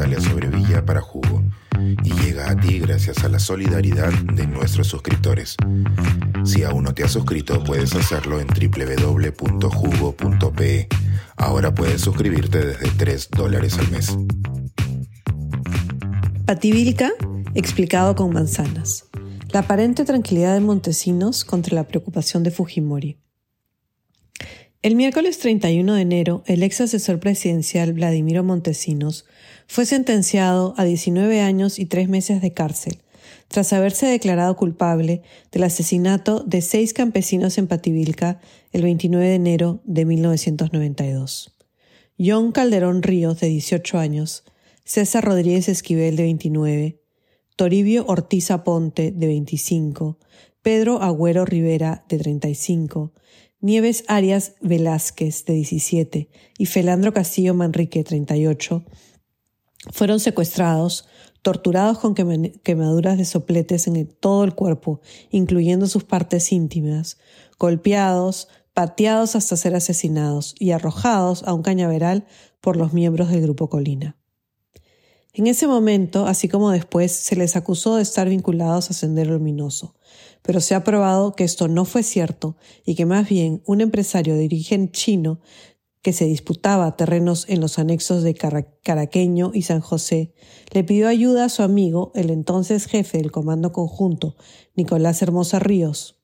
Natalia Sobrevilla para Jugo y llega a ti gracias a la solidaridad de nuestros suscriptores. Si aún no te has suscrito, puedes hacerlo en www.jugo.pe. Ahora puedes suscribirte desde 3 dólares al mes. Pativilca, explicado con manzanas. La aparente tranquilidad de Montesinos contra la preocupación de Fujimori. El miércoles 31 de enero, el ex asesor presidencial Vladimiro Montesinos fue sentenciado a 19 años y 3 meses de cárcel, tras haberse declarado culpable del asesinato de seis campesinos en Pativilca el 29 de enero de 1992. John Calderón Ríos, de 18 años, César Rodríguez Esquivel, de 29, Toribio Ortiz Aponte, de 25, Pedro Agüero Rivera, de 35, Nieves Arias Velázquez, de 17, y Felandro Castillo Manrique, 38, fueron secuestrados, torturados con quemaduras de sopletes en todo el cuerpo, incluyendo sus partes íntimas, golpeados, pateados hasta ser asesinados y arrojados a un cañaveral por los miembros del Grupo Colina. En ese momento, así como después, se les acusó de estar vinculados a Sendero Luminoso, pero se ha probado que esto no fue cierto y que más bien un empresario de origen chino que se disputaba terrenos en los anexos de Caraqueño y San José, le pidió ayuda a su amigo, el entonces jefe del Comando Conjunto, Nicolás Hermosa Ríos,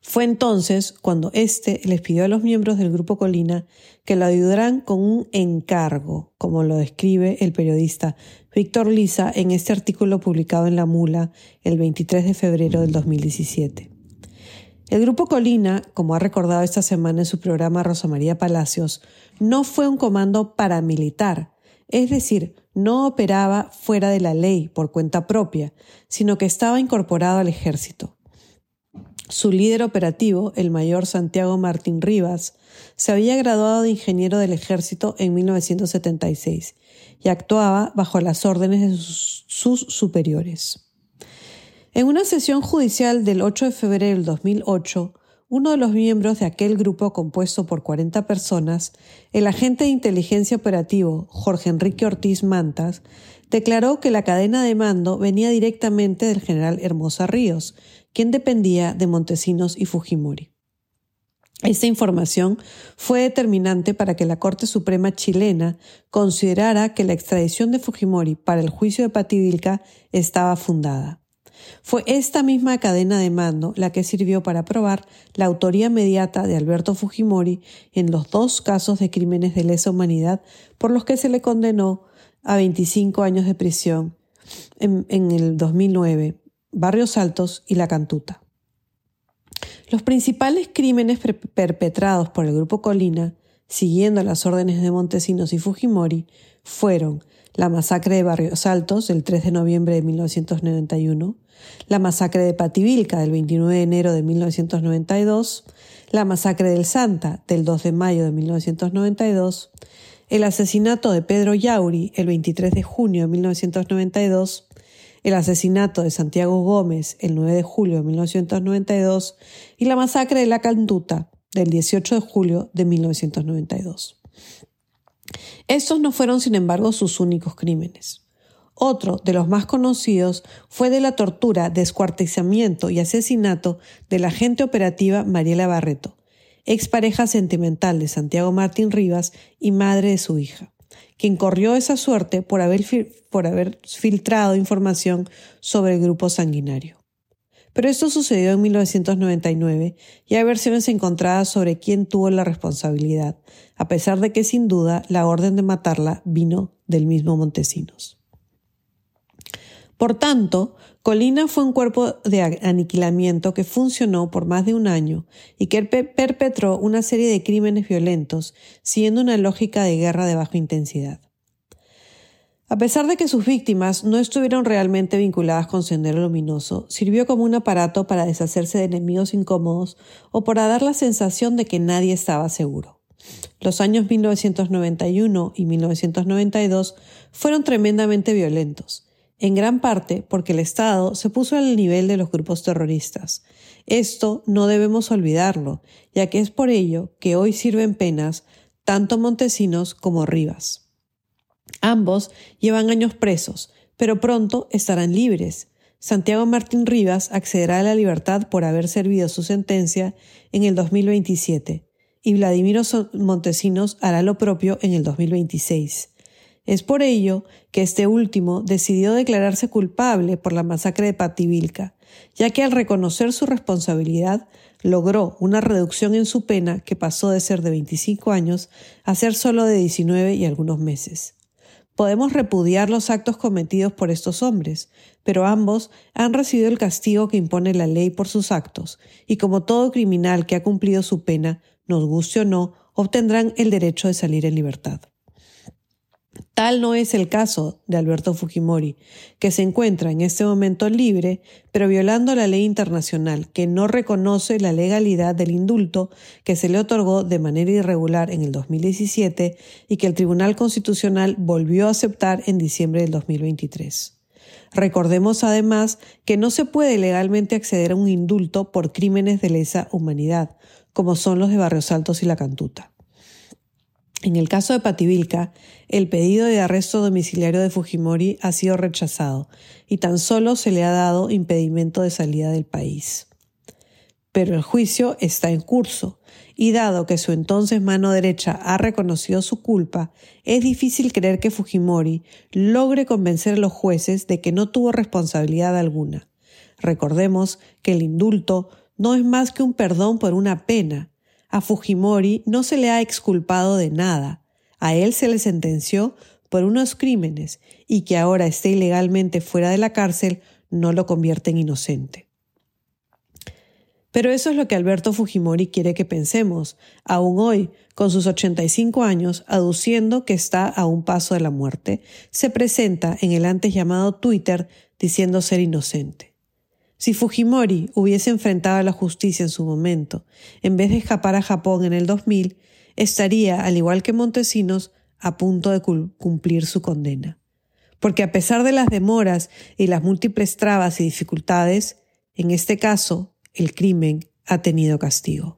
fue entonces cuando éste les pidió a los miembros del Grupo Colina que lo ayudaran con un encargo, como lo describe el periodista Víctor Lisa en este artículo publicado en La Mula el 23 de febrero del 2017. El Grupo Colina, como ha recordado esta semana en su programa Rosa María Palacios, no fue un comando paramilitar, es decir, no operaba fuera de la ley por cuenta propia, sino que estaba incorporado al ejército. Su líder operativo, el mayor Santiago Martín Rivas, se había graduado de ingeniero del ejército en 1976 y actuaba bajo las órdenes de sus, superiores. En una sesión judicial del 8 de febrero del 2008, uno de los miembros de aquel grupo compuesto por 40 personas, el agente de inteligencia operativo Jorge Enrique Ortiz Mantas, declaró que la cadena de mando venía directamente del general Hermosa Ríos, quien dependía de Montesinos y Fujimori. Esta información fue determinante para que la Corte Suprema chilena considerara que la extradición de Fujimori para el juicio de Pativilca estaba fundada. Fue esta misma cadena de mando la que sirvió para probar la autoría inmediata de Alberto Fujimori en los dos casos de crímenes de lesa humanidad por los que se le condenó a 25 años de prisión en, en el 2009 Barrios Altos y La Cantuta. Los principales crímenes perpetrados por el Grupo Colina, siguiendo las órdenes de Montesinos y Fujimori, fueron la masacre de Barrios Altos el 3 de noviembre de 1991, la masacre de Pativilca del 29 de enero de 1992, la masacre del Santa del 2 de mayo de 1992, el asesinato de Pedro Yauri el 23 de junio de 1992, el asesinato de Santiago Gómez el 9 de julio de 1992 y la masacre de La Cantuta del 18 de julio de 1992. Estos no fueron, sin embargo, sus únicos crímenes. Otro de los más conocidos fue de la tortura, descuartizamiento y asesinato de la agente operativa Mariela Barreto, expareja sentimental de Santiago Martín Rivas y madre de su hija quien corrió esa suerte por haber, por haber filtrado información sobre el grupo sanguinario. Pero esto sucedió en 1999 y hay versiones encontradas sobre quién tuvo la responsabilidad, a pesar de que sin duda la orden de matarla vino del mismo Montesinos. Por tanto, Colina fue un cuerpo de aniquilamiento que funcionó por más de un año y que perpetró una serie de crímenes violentos, siguiendo una lógica de guerra de baja intensidad. A pesar de que sus víctimas no estuvieron realmente vinculadas con Sendero Luminoso, sirvió como un aparato para deshacerse de enemigos incómodos o para dar la sensación de que nadie estaba seguro. Los años 1991 y 1992 fueron tremendamente violentos en gran parte porque el Estado se puso al nivel de los grupos terroristas. Esto no debemos olvidarlo, ya que es por ello que hoy sirven penas tanto Montesinos como Rivas. Ambos llevan años presos, pero pronto estarán libres. Santiago Martín Rivas accederá a la libertad por haber servido su sentencia en el 2027 y Vladimiro Montesinos hará lo propio en el 2026. Es por ello que este último decidió declararse culpable por la masacre de Pativilca, ya que al reconocer su responsabilidad logró una reducción en su pena que pasó de ser de 25 años a ser solo de 19 y algunos meses. Podemos repudiar los actos cometidos por estos hombres, pero ambos han recibido el castigo que impone la ley por sus actos, y como todo criminal que ha cumplido su pena, nos guste o no, obtendrán el derecho de salir en libertad. Tal no es el caso de Alberto Fujimori, que se encuentra en este momento libre, pero violando la ley internacional, que no reconoce la legalidad del indulto que se le otorgó de manera irregular en el 2017 y que el Tribunal Constitucional volvió a aceptar en diciembre del 2023. Recordemos además que no se puede legalmente acceder a un indulto por crímenes de lesa humanidad, como son los de Barrios Altos y La Cantuta. En el caso de Pativilca, el pedido de arresto domiciliario de Fujimori ha sido rechazado y tan solo se le ha dado impedimento de salida del país. Pero el juicio está en curso y dado que su entonces mano derecha ha reconocido su culpa, es difícil creer que Fujimori logre convencer a los jueces de que no tuvo responsabilidad alguna. Recordemos que el indulto no es más que un perdón por una pena, a Fujimori no se le ha exculpado de nada. A él se le sentenció por unos crímenes y que ahora esté ilegalmente fuera de la cárcel no lo convierte en inocente. Pero eso es lo que Alberto Fujimori quiere que pensemos, aún hoy, con sus 85 años, aduciendo que está a un paso de la muerte, se presenta en el antes llamado Twitter diciendo ser inocente. Si Fujimori hubiese enfrentado a la justicia en su momento, en vez de escapar a Japón en el 2000, estaría, al igual que Montesinos, a punto de cumplir su condena. Porque a pesar de las demoras y las múltiples trabas y dificultades, en este caso, el crimen ha tenido castigo.